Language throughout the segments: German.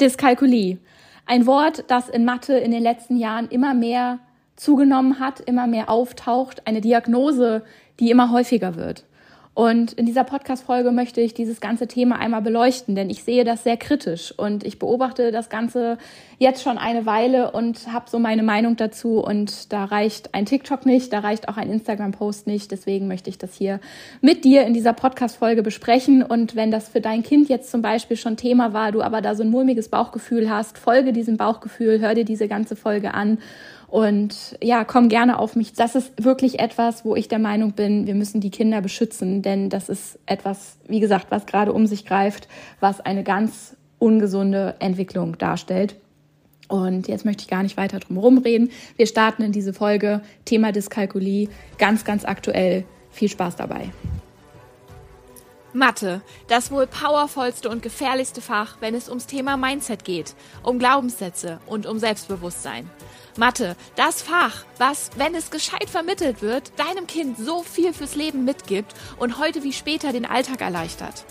Dyskalkulie. Ein Wort, das in Mathe in den letzten Jahren immer mehr zugenommen hat, immer mehr auftaucht. Eine Diagnose, die immer häufiger wird. Und in dieser Podcast-Folge möchte ich dieses ganze Thema einmal beleuchten, denn ich sehe das sehr kritisch und ich beobachte das Ganze jetzt schon eine Weile und habe so meine Meinung dazu. Und da reicht ein TikTok nicht, da reicht auch ein Instagram-Post nicht. Deswegen möchte ich das hier mit dir in dieser Podcast-Folge besprechen. Und wenn das für dein Kind jetzt zum Beispiel schon Thema war, du aber da so ein mulmiges Bauchgefühl hast, folge diesem Bauchgefühl, hör dir diese ganze Folge an und ja, komm gerne auf mich. Das ist wirklich etwas, wo ich der Meinung bin, wir müssen die Kinder beschützen, denn das ist etwas, wie gesagt, was gerade um sich greift, was eine ganz ungesunde Entwicklung darstellt. Und jetzt möchte ich gar nicht weiter drum rumreden. Wir starten in diese Folge. Thema Dyskalkulie, ganz, ganz aktuell. Viel Spaß dabei. Mathe, das wohl powervollste und gefährlichste Fach, wenn es ums Thema Mindset geht, um Glaubenssätze und um Selbstbewusstsein. Mathe, das Fach, was, wenn es gescheit vermittelt wird, deinem Kind so viel fürs Leben mitgibt und heute wie später den Alltag erleichtert.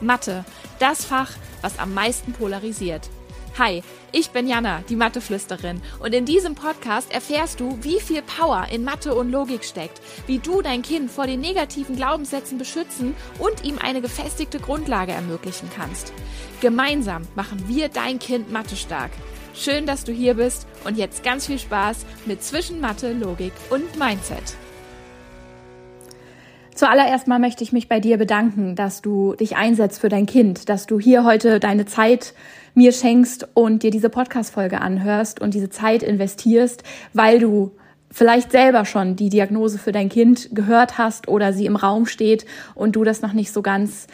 Mathe, das Fach, was am meisten polarisiert. Hi, ich bin Jana, die Matheflüsterin, und in diesem Podcast erfährst du, wie viel Power in Mathe und Logik steckt, wie du dein Kind vor den negativen Glaubenssätzen beschützen und ihm eine gefestigte Grundlage ermöglichen kannst. Gemeinsam machen wir dein Kind Mathe stark. Schön, dass du hier bist und jetzt ganz viel Spaß mit Zwischen Mathe, Logik und Mindset. Zuallererst mal möchte ich mich bei dir bedanken, dass du dich einsetzt für dein Kind, dass du hier heute deine Zeit mir schenkst und dir diese Podcast-Folge anhörst und diese Zeit investierst, weil du vielleicht selber schon die Diagnose für dein Kind gehört hast oder sie im Raum steht und du das noch nicht so ganz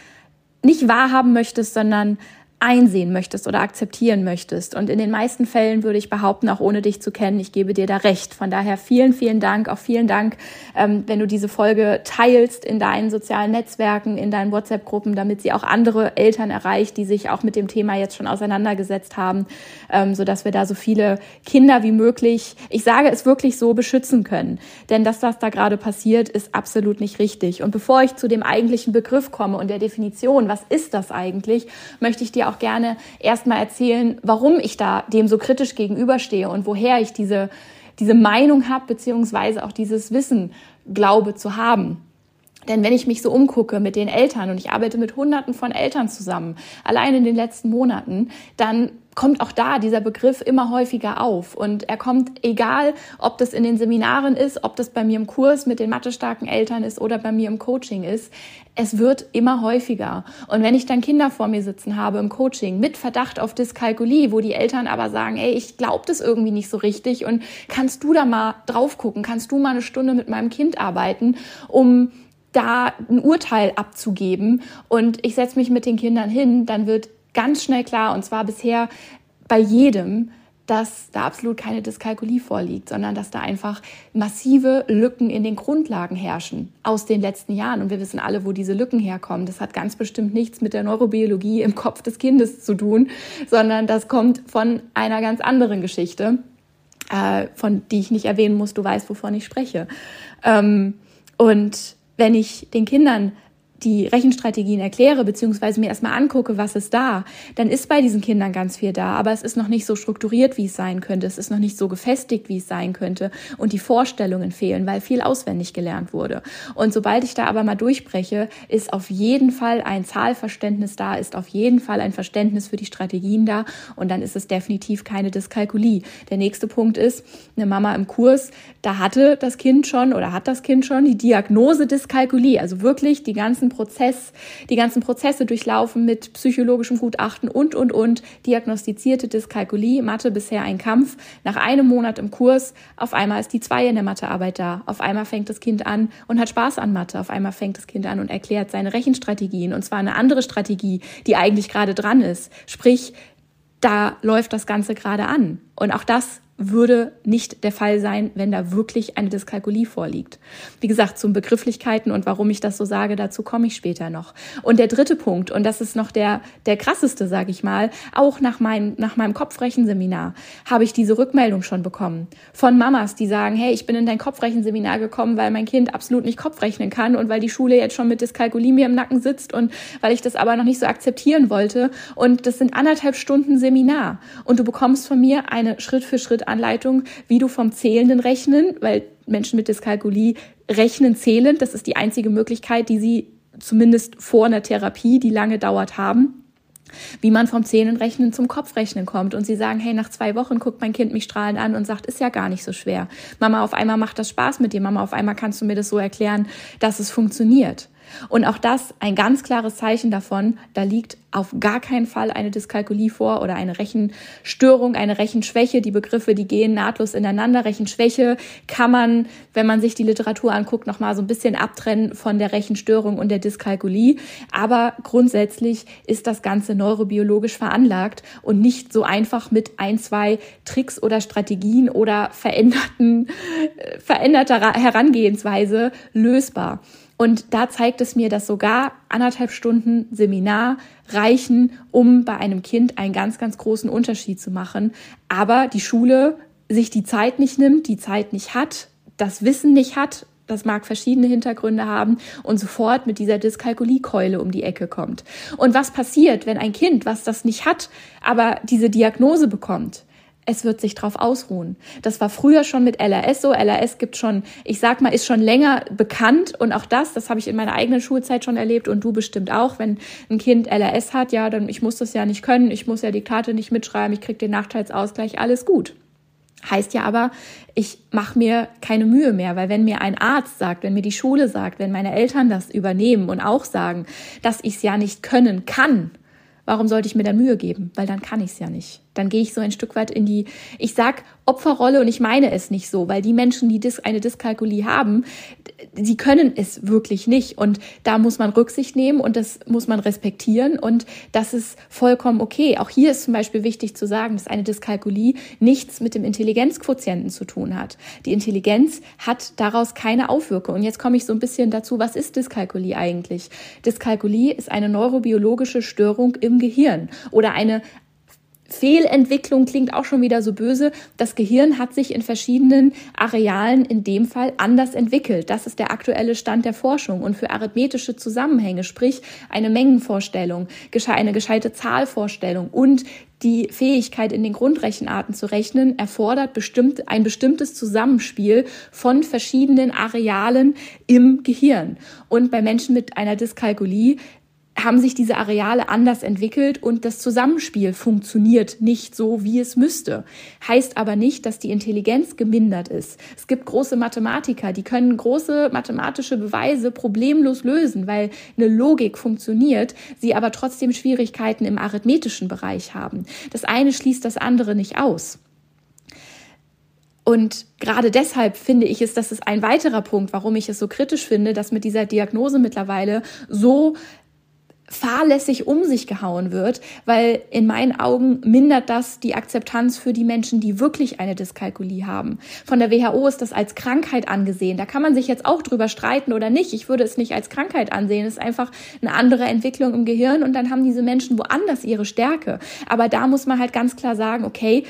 nicht wahrhaben möchtest, sondern einsehen möchtest oder akzeptieren möchtest. Und in den meisten Fällen würde ich behaupten, auch ohne dich zu kennen, ich gebe dir da recht. Von daher vielen, vielen Dank, auch vielen Dank, ähm, wenn du diese Folge teilst in deinen sozialen Netzwerken, in deinen WhatsApp-Gruppen, damit sie auch andere Eltern erreicht, die sich auch mit dem Thema jetzt schon auseinandergesetzt haben, ähm, sodass wir da so viele Kinder wie möglich, ich sage es wirklich so, beschützen können. Denn das, was da gerade passiert, ist absolut nicht richtig. Und bevor ich zu dem eigentlichen Begriff komme und der Definition, was ist das eigentlich, möchte ich dir auch gerne erstmal erzählen, warum ich da dem so kritisch gegenüberstehe und woher ich diese, diese Meinung habe, beziehungsweise auch dieses Wissen glaube zu haben. Denn wenn ich mich so umgucke mit den Eltern und ich arbeite mit Hunderten von Eltern zusammen, allein in den letzten Monaten, dann kommt auch da dieser Begriff immer häufiger auf. Und er kommt, egal ob das in den Seminaren ist, ob das bei mir im Kurs mit den mathestarken Eltern ist oder bei mir im Coaching ist, es wird immer häufiger. Und wenn ich dann Kinder vor mir sitzen habe im Coaching mit Verdacht auf Dyskalkulie, wo die Eltern aber sagen, ey, ich glaube das irgendwie nicht so richtig und kannst du da mal drauf gucken, kannst du mal eine Stunde mit meinem Kind arbeiten, um da ein Urteil abzugeben und ich setze mich mit den Kindern hin, dann wird ganz schnell klar, und zwar bisher bei jedem, dass da absolut keine Dyskalkulie vorliegt, sondern dass da einfach massive Lücken in den Grundlagen herrschen aus den letzten Jahren. Und wir wissen alle, wo diese Lücken herkommen. Das hat ganz bestimmt nichts mit der Neurobiologie im Kopf des Kindes zu tun, sondern das kommt von einer ganz anderen Geschichte, äh, von die ich nicht erwähnen muss. Du weißt, wovon ich spreche. Ähm, und wenn ich den Kindern die Rechenstrategien erkläre, beziehungsweise mir erstmal angucke, was ist da, dann ist bei diesen Kindern ganz viel da, aber es ist noch nicht so strukturiert, wie es sein könnte, es ist noch nicht so gefestigt, wie es sein könnte. Und die Vorstellungen fehlen, weil viel auswendig gelernt wurde. Und sobald ich da aber mal durchbreche, ist auf jeden Fall ein Zahlverständnis da, ist auf jeden Fall ein Verständnis für die Strategien da. Und dann ist es definitiv keine Dyskalkulie. Der nächste Punkt ist, eine Mama im Kurs, da hatte das Kind schon oder hat das Kind schon die Diagnose Dyskalkulie, also wirklich die ganzen ganzen Prozess, die ganzen Prozesse durchlaufen mit psychologischem Gutachten und, und, und, diagnostizierte Dyskalkulie, Mathe bisher ein Kampf. Nach einem Monat im Kurs, auf einmal ist die zwei in der Mathearbeit da. Auf einmal fängt das Kind an und hat Spaß an Mathe. Auf einmal fängt das Kind an und erklärt seine Rechenstrategien. Und zwar eine andere Strategie, die eigentlich gerade dran ist. Sprich, da läuft das Ganze gerade an. Und auch das würde nicht der Fall sein, wenn da wirklich eine Dyskalkulie vorliegt. Wie gesagt, zum Begrifflichkeiten und warum ich das so sage, dazu komme ich später noch. Und der dritte Punkt, und das ist noch der, der krasseste, sage ich mal, auch nach, mein, nach meinem Kopfrechenseminar habe ich diese Rückmeldung schon bekommen. Von Mamas, die sagen, hey, ich bin in dein Kopfrechenseminar gekommen, weil mein Kind absolut nicht Kopfrechnen kann und weil die Schule jetzt schon mit Dyskalkulie mir im Nacken sitzt und weil ich das aber noch nicht so akzeptieren wollte. Und das sind anderthalb Stunden Seminar. Und du bekommst von mir eine Schritt für Schritt Anleitung, wie du vom zählenden Rechnen, weil Menschen mit Dyskalkulie rechnen zählend, das ist die einzige Möglichkeit, die sie zumindest vor einer Therapie, die lange dauert, haben wie man vom Zähnenrechnen zum Kopfrechnen kommt. Und sie sagen, hey, nach zwei Wochen guckt mein Kind mich strahlend an und sagt, ist ja gar nicht so schwer. Mama, auf einmal macht das Spaß mit dir. Mama, auf einmal kannst du mir das so erklären, dass es funktioniert. Und auch das ein ganz klares Zeichen davon, da liegt auf gar keinen Fall eine Dyskalkulie vor oder eine Rechenstörung, eine Rechenschwäche. Die Begriffe, die gehen nahtlos ineinander. Rechenschwäche kann man, wenn man sich die Literatur anguckt, nochmal so ein bisschen abtrennen von der Rechenstörung und der Dyskalkulie. Aber grundsätzlich ist das Ganze neurobiologisch veranlagt und nicht so einfach mit ein, zwei Tricks oder Strategien oder veränderten, äh, veränderter Herangehensweise lösbar. Und da zeigt es mir, dass sogar anderthalb Stunden Seminar reichen, um bei einem Kind einen ganz, ganz großen Unterschied zu machen. Aber die Schule sich die Zeit nicht nimmt, die Zeit nicht hat, das Wissen nicht hat, das mag verschiedene Hintergründe haben und sofort mit dieser Dyskalkuliekeule um die Ecke kommt. Und was passiert, wenn ein Kind, was das nicht hat, aber diese Diagnose bekommt? Es wird sich drauf ausruhen. Das war früher schon mit LRS so. LRS gibt schon, ich sag mal, ist schon länger bekannt und auch das, das habe ich in meiner eigenen Schulzeit schon erlebt und du bestimmt auch, wenn ein Kind LRS hat, ja, dann ich muss das ja nicht können, ich muss ja Diktate nicht mitschreiben, ich krieg den Nachteilsausgleich, alles gut. Heißt ja aber, ich mache mir keine Mühe mehr, weil wenn mir ein Arzt sagt, wenn mir die Schule sagt, wenn meine Eltern das übernehmen und auch sagen, dass ich es ja nicht können kann, warum sollte ich mir dann Mühe geben? Weil dann kann ich es ja nicht. Dann gehe ich so ein Stück weit in die, ich sag Opferrolle und ich meine es nicht so, weil die Menschen, die eine Dyskalkulie haben, sie können es wirklich nicht und da muss man Rücksicht nehmen und das muss man respektieren und das ist vollkommen okay. Auch hier ist zum Beispiel wichtig zu sagen, dass eine Dyskalkulie nichts mit dem Intelligenzquotienten zu tun hat. Die Intelligenz hat daraus keine Aufwirkung. Und jetzt komme ich so ein bisschen dazu, was ist Dyskalkulie eigentlich? Dyskalkulie ist eine neurobiologische Störung im Gehirn oder eine Fehlentwicklung klingt auch schon wieder so böse. Das Gehirn hat sich in verschiedenen Arealen in dem Fall anders entwickelt. Das ist der aktuelle Stand der Forschung. Und für arithmetische Zusammenhänge, sprich eine Mengenvorstellung, eine gescheite Zahlvorstellung und die Fähigkeit, in den Grundrechenarten zu rechnen, erfordert bestimmt, ein bestimmtes Zusammenspiel von verschiedenen Arealen im Gehirn. Und bei Menschen mit einer Dyskalkulie haben sich diese Areale anders entwickelt und das Zusammenspiel funktioniert nicht so, wie es müsste. Heißt aber nicht, dass die Intelligenz gemindert ist. Es gibt große Mathematiker, die können große mathematische Beweise problemlos lösen, weil eine Logik funktioniert, sie aber trotzdem Schwierigkeiten im arithmetischen Bereich haben. Das eine schließt das andere nicht aus. Und gerade deshalb finde ich es, das ist ein weiterer Punkt, warum ich es so kritisch finde, dass mit dieser Diagnose mittlerweile so fahrlässig um sich gehauen wird, weil in meinen Augen mindert das die Akzeptanz für die Menschen, die wirklich eine Dyskalkulie haben. Von der WHO ist das als Krankheit angesehen. Da kann man sich jetzt auch drüber streiten oder nicht. Ich würde es nicht als Krankheit ansehen. Es ist einfach eine andere Entwicklung im Gehirn und dann haben diese Menschen woanders ihre Stärke. Aber da muss man halt ganz klar sagen, okay,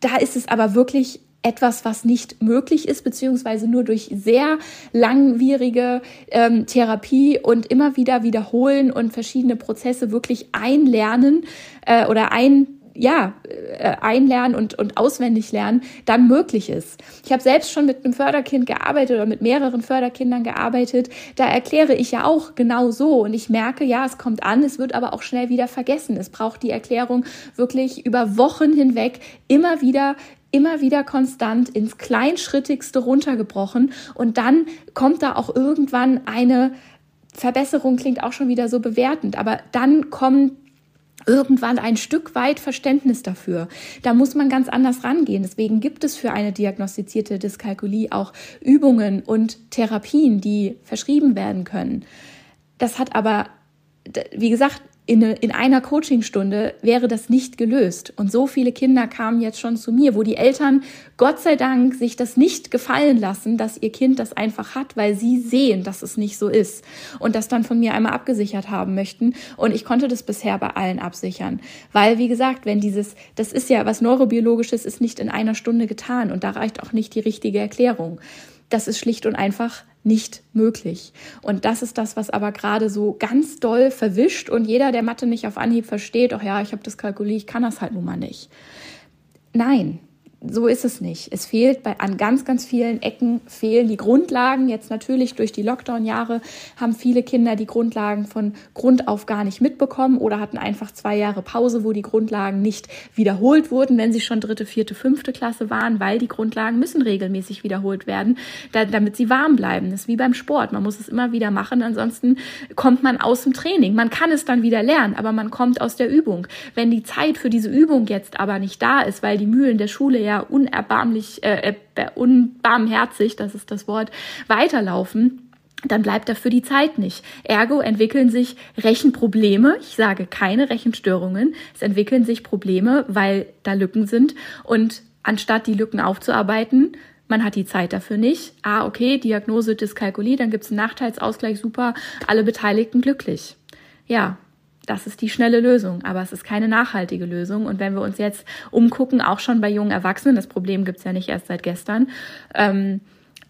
da ist es aber wirklich etwas, was nicht möglich ist, beziehungsweise nur durch sehr langwierige ähm, Therapie und immer wieder wiederholen und verschiedene Prozesse wirklich einlernen äh, oder ein ja, äh, einlernen und, und auswendig lernen, dann möglich ist. Ich habe selbst schon mit einem Förderkind gearbeitet oder mit mehreren Förderkindern gearbeitet. Da erkläre ich ja auch genau so und ich merke, ja, es kommt an, es wird aber auch schnell wieder vergessen. Es braucht die Erklärung wirklich über Wochen hinweg immer wieder immer wieder konstant ins Kleinschrittigste runtergebrochen und dann kommt da auch irgendwann eine Verbesserung, klingt auch schon wieder so bewertend, aber dann kommt irgendwann ein Stück weit Verständnis dafür. Da muss man ganz anders rangehen. Deswegen gibt es für eine diagnostizierte Dyskalkulie auch Übungen und Therapien, die verschrieben werden können. Das hat aber, wie gesagt, in, in einer Coachingstunde wäre das nicht gelöst. Und so viele Kinder kamen jetzt schon zu mir, wo die Eltern Gott sei Dank sich das nicht gefallen lassen, dass ihr Kind das einfach hat, weil sie sehen, dass es nicht so ist und das dann von mir einmal abgesichert haben möchten. Und ich konnte das bisher bei allen absichern, weil wie gesagt, wenn dieses, das ist ja was neurobiologisches, ist nicht in einer Stunde getan und da reicht auch nicht die richtige Erklärung. Das ist schlicht und einfach nicht möglich. Und das ist das, was aber gerade so ganz doll verwischt und jeder, der Mathe nicht auf Anhieb versteht, ach ja, ich habe das kalkuliert, ich kann das halt nun mal nicht. Nein, so ist es nicht. Es fehlt bei, an ganz, ganz vielen Ecken fehlen die Grundlagen. Jetzt natürlich durch die Lockdown-Jahre haben viele Kinder die Grundlagen von Grund auf gar nicht mitbekommen oder hatten einfach zwei Jahre Pause, wo die Grundlagen nicht wiederholt wurden, wenn sie schon dritte, vierte, fünfte Klasse waren, weil die Grundlagen müssen regelmäßig wiederholt werden, da, damit sie warm bleiben. Das ist wie beim Sport. Man muss es immer wieder machen, ansonsten kommt man aus dem Training. Man kann es dann wieder lernen, aber man kommt aus der Übung. Wenn die Zeit für diese Übung jetzt aber nicht da ist, weil die Mühlen der Schule ja unerbärmlich, äh, äh, unbarmherzig, das ist das Wort, weiterlaufen, dann bleibt dafür die Zeit nicht. Ergo entwickeln sich Rechenprobleme. Ich sage keine Rechenstörungen. Es entwickeln sich Probleme, weil da Lücken sind. Und anstatt die Lücken aufzuarbeiten, man hat die Zeit dafür nicht. Ah, okay, Diagnose Dyskalkulie, dann gibt es einen Nachteilsausgleich, super, alle Beteiligten glücklich. Ja, das ist die schnelle Lösung, aber es ist keine nachhaltige Lösung. Und wenn wir uns jetzt umgucken, auch schon bei jungen Erwachsenen, das Problem gibt's ja nicht erst seit gestern, ähm,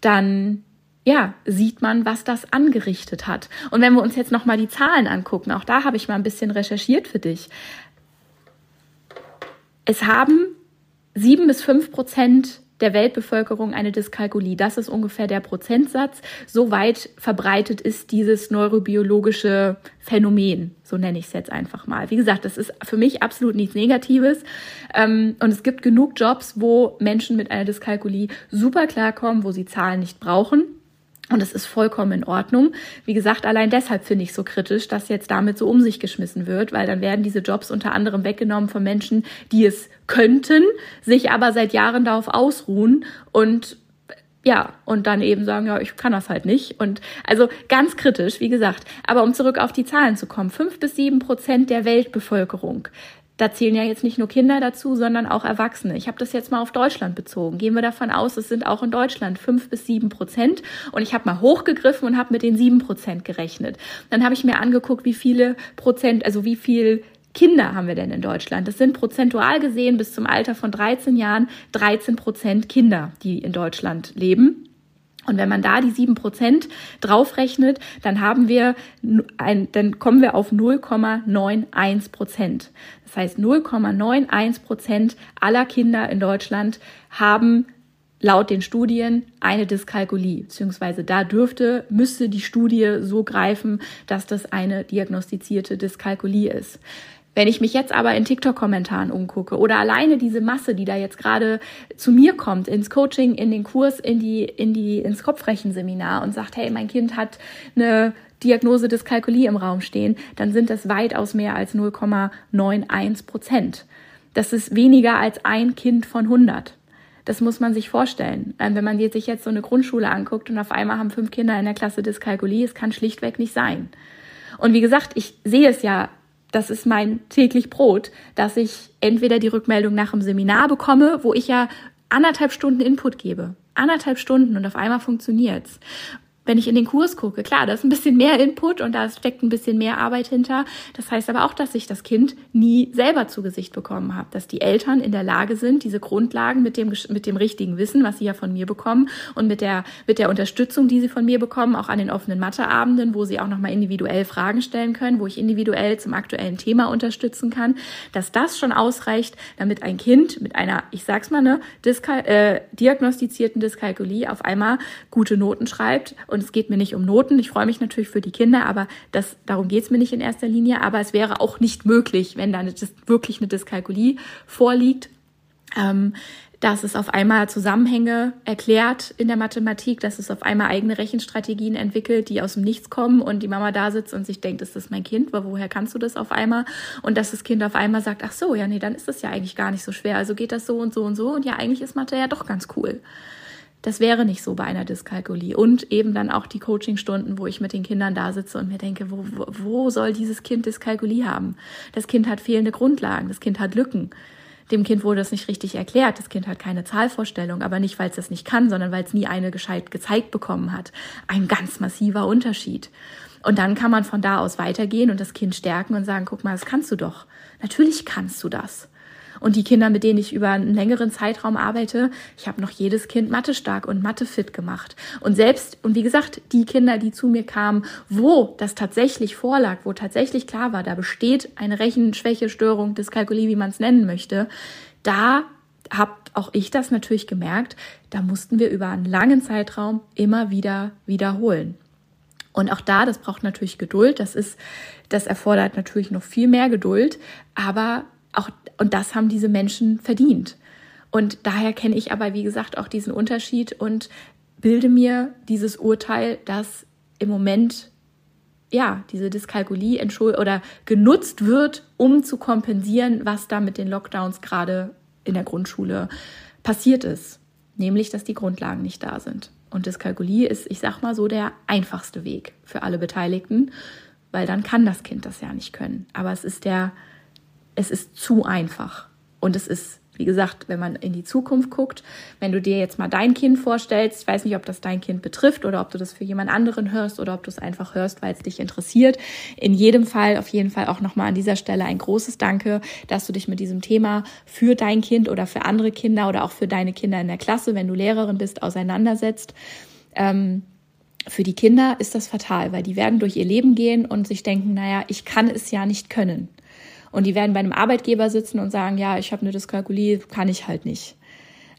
dann ja, sieht man, was das angerichtet hat. Und wenn wir uns jetzt nochmal die Zahlen angucken, auch da habe ich mal ein bisschen recherchiert für dich. Es haben sieben bis fünf Prozent der Weltbevölkerung eine Dyskalkulie. Das ist ungefähr der Prozentsatz. So weit verbreitet ist dieses neurobiologische Phänomen. So nenne ich es jetzt einfach mal. Wie gesagt, das ist für mich absolut nichts Negatives. Ähm, und es gibt genug Jobs, wo Menschen mit einer Dyskalkulie super klarkommen, wo sie Zahlen nicht brauchen. Und es ist vollkommen in Ordnung. Wie gesagt, allein deshalb finde ich so kritisch, dass jetzt damit so um sich geschmissen wird, weil dann werden diese Jobs unter anderem weggenommen von Menschen, die es könnten, sich aber seit Jahren darauf ausruhen und ja, und dann eben sagen, ja, ich kann das halt nicht. Und also ganz kritisch, wie gesagt. Aber um zurück auf die Zahlen zu kommen, fünf bis sieben Prozent der Weltbevölkerung da zählen ja jetzt nicht nur Kinder dazu, sondern auch Erwachsene. Ich habe das jetzt mal auf Deutschland bezogen. Gehen wir davon aus, es sind auch in Deutschland fünf bis sieben Prozent. Und ich habe mal hochgegriffen und habe mit den sieben Prozent gerechnet. Dann habe ich mir angeguckt, wie viele Prozent, also wie viel Kinder haben wir denn in Deutschland? Das sind prozentual gesehen bis zum Alter von 13 Jahren 13 Prozent Kinder, die in Deutschland leben. Und wenn man da die sieben Prozent draufrechnet, dann haben wir ein, dann kommen wir auf 0,91 Prozent. Das heißt, 0,91 Prozent aller Kinder in Deutschland haben laut den Studien eine Dyskalkulie, beziehungsweise da dürfte, müsste die Studie so greifen, dass das eine diagnostizierte Dyskalkulie ist. Wenn ich mich jetzt aber in TikTok-Kommentaren umgucke oder alleine diese Masse, die da jetzt gerade zu mir kommt, ins Coaching, in den Kurs, in die, in die, ins Kopfrechenseminar und sagt, hey, mein Kind hat eine Diagnose Dyskalkulie im Raum stehen, dann sind das weitaus mehr als 0,91 Prozent. Das ist weniger als ein Kind von 100. Das muss man sich vorstellen. Ähm, wenn man sich jetzt so eine Grundschule anguckt und auf einmal haben fünf Kinder in der Klasse Dyskalkulie, es kann schlichtweg nicht sein. Und wie gesagt, ich sehe es ja das ist mein täglich Brot, dass ich entweder die Rückmeldung nach dem Seminar bekomme, wo ich ja anderthalb Stunden Input gebe. Anderthalb Stunden und auf einmal funktioniert's wenn ich in den Kurs gucke, klar, da ist ein bisschen mehr Input und da steckt ein bisschen mehr Arbeit hinter. Das heißt aber auch, dass ich das Kind nie selber zu Gesicht bekommen habe, dass die Eltern in der Lage sind, diese Grundlagen mit dem, mit dem richtigen Wissen, was sie ja von mir bekommen und mit der, mit der Unterstützung, die sie von mir bekommen, auch an den offenen Matheabenden, wo sie auch nochmal individuell Fragen stellen können, wo ich individuell zum aktuellen Thema unterstützen kann, dass das schon ausreicht, damit ein Kind mit einer, ich sag's mal, ne, Diskal äh, diagnostizierten Dyskalkulie auf einmal gute Noten schreibt und und es geht mir nicht um Noten. Ich freue mich natürlich für die Kinder, aber das, darum geht es mir nicht in erster Linie. Aber es wäre auch nicht möglich, wenn da eine, wirklich eine Dyskalkulie vorliegt. Ähm, dass es auf einmal Zusammenhänge erklärt in der Mathematik, dass es auf einmal eigene Rechenstrategien entwickelt, die aus dem Nichts kommen und die Mama da sitzt und sich denkt, ist das mein Kind? Woher kannst du das auf einmal? Und dass das Kind auf einmal sagt, ach so, ja, nee, dann ist das ja eigentlich gar nicht so schwer. Also geht das so und so und so und ja, eigentlich ist Mathe ja doch ganz cool Das wäre nicht so bei einer Dyskalkulie. Und eben dann auch die Coachingstunden, wo ich mit den Kindern da sitze und mir denke, wo, wo, soll dieses Kind Dyskalkulie haben? Das Kind hat fehlende Grundlagen, das Kind hat Lücken. Dem Kind wurde das nicht richtig erklärt. Das Kind hat keine Zahlvorstellung, aber nicht, weil es das nicht kann, sondern weil es nie eine gescheit gezeigt bekommen hat. Ein ganz massiver Unterschied. Und dann kann man von da aus weitergehen und das Kind stärken und sagen, guck mal, das kannst du doch. Natürlich kannst du das. Und die Kinder, mit denen ich über einen längeren Zeitraum arbeite, ich habe noch jedes Kind Mathe stark und Mathe fit gemacht. Und selbst, und wie gesagt, die Kinder, die zu mir kamen, wo das tatsächlich vorlag, wo tatsächlich klar war, da besteht eine Rechenschwächestörung, Dyskalkulie, wie man es nennen möchte, da habe auch ich das natürlich gemerkt, da mussten wir über einen langen Zeitraum immer wieder wiederholen. Und auch da, das braucht natürlich Geduld. Das ist, das erfordert natürlich noch viel mehr Geduld. Aber auch, und das haben diese Menschen verdient. Und daher kenne ich aber, wie gesagt, auch diesen Unterschied und bilde mir dieses Urteil, dass im Moment ja, diese Dyskalkulie oder genutzt wird, um zu kompensieren, was da mit den Lockdowns gerade in der Grundschule passiert ist. Nämlich, dass die Grundlagen nicht da sind. Und Dyskalkulie ist, ich sag mal so, der einfachste Weg für alle Beteiligten, weil dann kann das Kind das ja nicht können. Aber es ist der es ist zu einfach. Und es ist, wie gesagt, wenn man in die Zukunft guckt, wenn du dir jetzt mal dein Kind vorstellst, ich weiß nicht, ob das dein Kind betrifft oder ob du das für jemand anderen hörst oder ob du es einfach hörst, weil es dich interessiert. In jedem Fall, auf jeden Fall auch nochmal an dieser Stelle ein großes Danke, dass du dich mit diesem Thema für dein Kind oder für andere Kinder oder auch für deine Kinder in der Klasse, wenn du Lehrerin bist, auseinandersetzt. Ähm, für die Kinder ist das fatal, weil die werden durch ihr Leben gehen und sich denken, naja, ich kann es ja nicht können. Und die werden bei einem Arbeitgeber sitzen und sagen, ja, ich habe eine Dyskalkulie, kann ich halt nicht.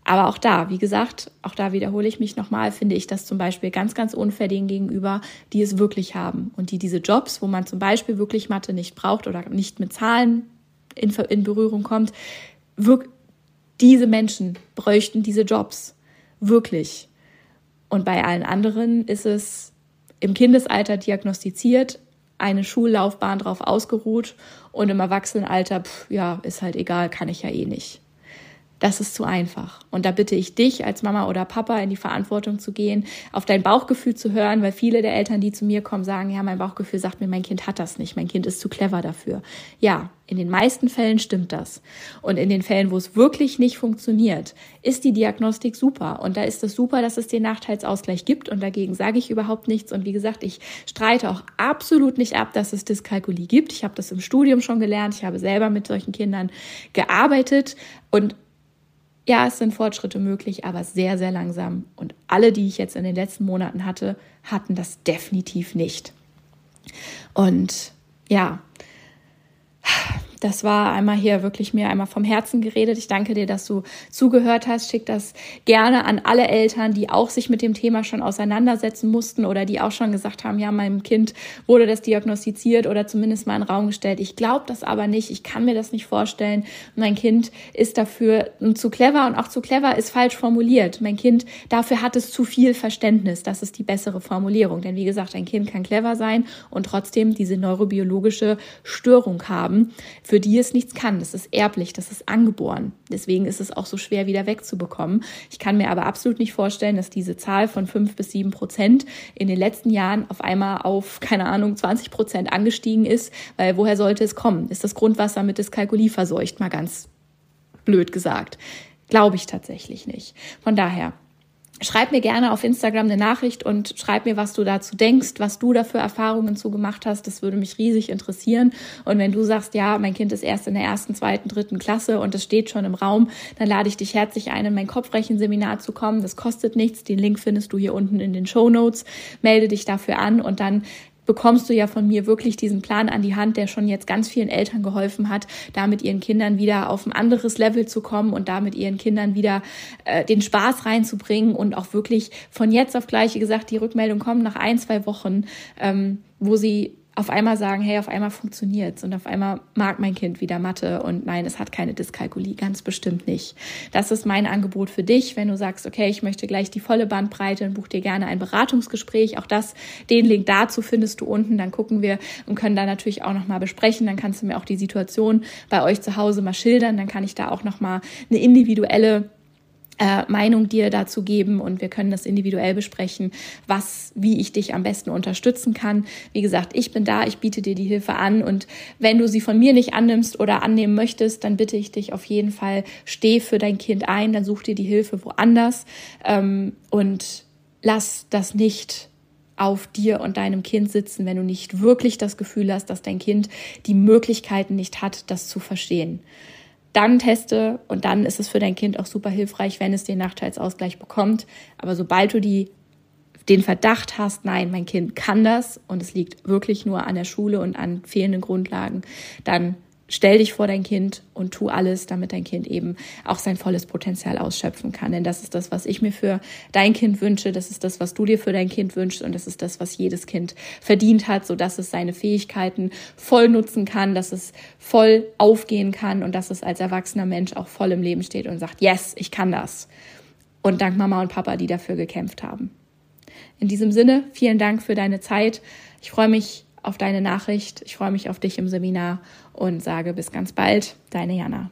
Aber auch da, wie gesagt, auch da wiederhole ich mich nochmal, finde ich das zum Beispiel ganz, ganz unfair denen gegenüber, die es wirklich haben und die diese Jobs, wo man zum Beispiel wirklich Mathe nicht braucht oder nicht mit Zahlen in, in Berührung kommt, diese Menschen bräuchten diese Jobs. Wirklich. Und bei allen anderen ist es im Kindesalter diagnostiziert, eine Schullaufbahn drauf ausgeruht und im Erwachsenenalter, pff, ja, ist halt egal, kann ich ja eh nicht. Das ist zu einfach. Und da bitte ich dich als Mama oder Papa in die Verantwortung zu gehen, auf dein Bauchgefühl zu hören, weil viele der Eltern, die zu mir kommen, sagen, ja, mein Bauchgefühl sagt mir, mein Kind hat das nicht, mein Kind ist zu clever dafür. Ja, in den meisten Fällen stimmt das. Und in den Fällen, wo es wirklich nicht funktioniert, ist die Diagnostik super. Und da ist es super, dass es den Nachteilsausgleich gibt. Und dagegen sage ich überhaupt nichts. Und wie gesagt, ich streite auch absolut nicht ab, dass es Dyskalkulie gibt. Ich habe das im Studium schon gelernt. Ich habe selber mit solchen Kindern gearbeitet. Und ja, es sind Fortschritte möglich, aber sehr, sehr langsam. Und alle, die ich jetzt in den letzten Monaten hatte, hatten das definitiv nicht. Und ja, das war einmal hier wirklich mir einmal vom Herzen geredet. Ich danke dir, dass du zugehört hast. Schick das gerne an alle Eltern, die auch sich mit dem Thema schon auseinandersetzen mussten oder die auch schon gesagt haben, ja, meinem Kind wurde das diagnostiziert oder zumindest mal in den Raum gestellt. Ich glaube das aber nicht. Ich kann mir das nicht vorstellen. Mein Kind ist dafür zu clever und auch zu clever ist falsch formuliert. Mein Kind, dafür hat es zu viel Verständnis. Das ist die bessere Formulierung. Denn wie gesagt, ein Kind kann clever sein und trotzdem diese neurobiologische Störung haben für die es nichts kann. Das ist erblich, das ist angeboren. Deswegen ist es auch so schwer wieder wegzubekommen. Ich kann mir aber absolut nicht vorstellen, dass diese Zahl von fünf bis sieben Prozent in den letzten Jahren auf einmal auf, keine Ahnung, 20 Prozent angestiegen ist, weil woher sollte es kommen? Ist das Grundwasser mit Dyskalkulie verseucht? Mal ganz blöd gesagt. Glaube ich tatsächlich nicht. Von daher, Schreib mir gerne auf Instagram eine Nachricht und schreib mir, was du dazu denkst, was du da für Erfahrungen zu gemacht hast. Das würde mich riesig interessieren. Und wenn du sagst, ja, mein Kind ist erst in der ersten, zweiten, dritten Klasse und es steht schon im Raum, dann lade ich dich herzlich ein, in mein Kopfrechenseminar zu kommen. Das kostet nichts. Den Link findest du hier unten in den Show Notes. Melde dich dafür an und dann bekommst du ja von mir wirklich diesen Plan an die Hand, der schon jetzt ganz vielen Eltern geholfen hat, da mit ihren Kindern wieder auf ein anderes Level zu kommen und da mit ihren Kindern wieder äh, den Spaß reinzubringen und auch wirklich von jetzt auf gleich, wie gesagt, die Rückmeldung kommt nach ein, zwei Wochen, ähm, wo sie auf einmal sagen, hey, auf einmal funktioniert's und auf einmal mag mein Kind wieder Mathe und nein, es hat keine Dyskalkulie, ganz bestimmt nicht. Das ist mein Angebot für dich, wenn du sagst, okay, ich möchte gleich die volle Bandbreite, dann buch dir gerne ein Beratungsgespräch. Auch das, den Link dazu findest du unten. Dann gucken wir und können da natürlich auch nochmal besprechen. Dann kannst du mir auch die Situation bei euch zu Hause mal schildern. Dann kann ich da auch nochmal eine individuelle äh, Meinung dir dazu geben und wir können das individuell besprechen, was, wie ich dich am besten unterstützen kann. Wie gesagt, ich bin da, ich biete dir die Hilfe an und wenn du sie von mir nicht annimmst oder annehmen möchtest, dann bitte ich dich auf jeden Fall, steh für dein Kind ein, dann such dir die Hilfe woanders ähm, und lass das nicht auf dir und deinem Kind sitzen, wenn du nicht wirklich das Gefühl hast, dass dein Kind die Möglichkeiten nicht hat, das zu verstehen dann teste und dann ist es für dein Kind auch super hilfreich, wenn es den Nachteilsausgleich bekommt. Aber sobald du die, den Verdacht hast, nein, mein Kind kann das und es liegt wirklich nur an der Schule und an fehlenden Grundlagen, dann stell dich vor dein Kind und tu alles, damit dein Kind eben auch sein volles Potenzial ausschöpfen kann. Denn das ist das, was ich mir für dein Kind wünsche. Das ist das, was du dir für dein Kind wünschst. Und das ist das, was jedes Kind verdient hat, sodass es seine Fähigkeiten voll nutzen kann, dass es voll aufgehen kann und dass es als erwachsener Mensch auch voll im Leben steht und sagt, yes, ich kann das. Und dank Mama und Papa, die dafür gekämpft haben. In diesem Sinne, vielen Dank für deine Zeit. Ich freue mich auf deine Nachricht. Ich freue mich auf dich im Seminar und sage bis ganz bald, deine Jana.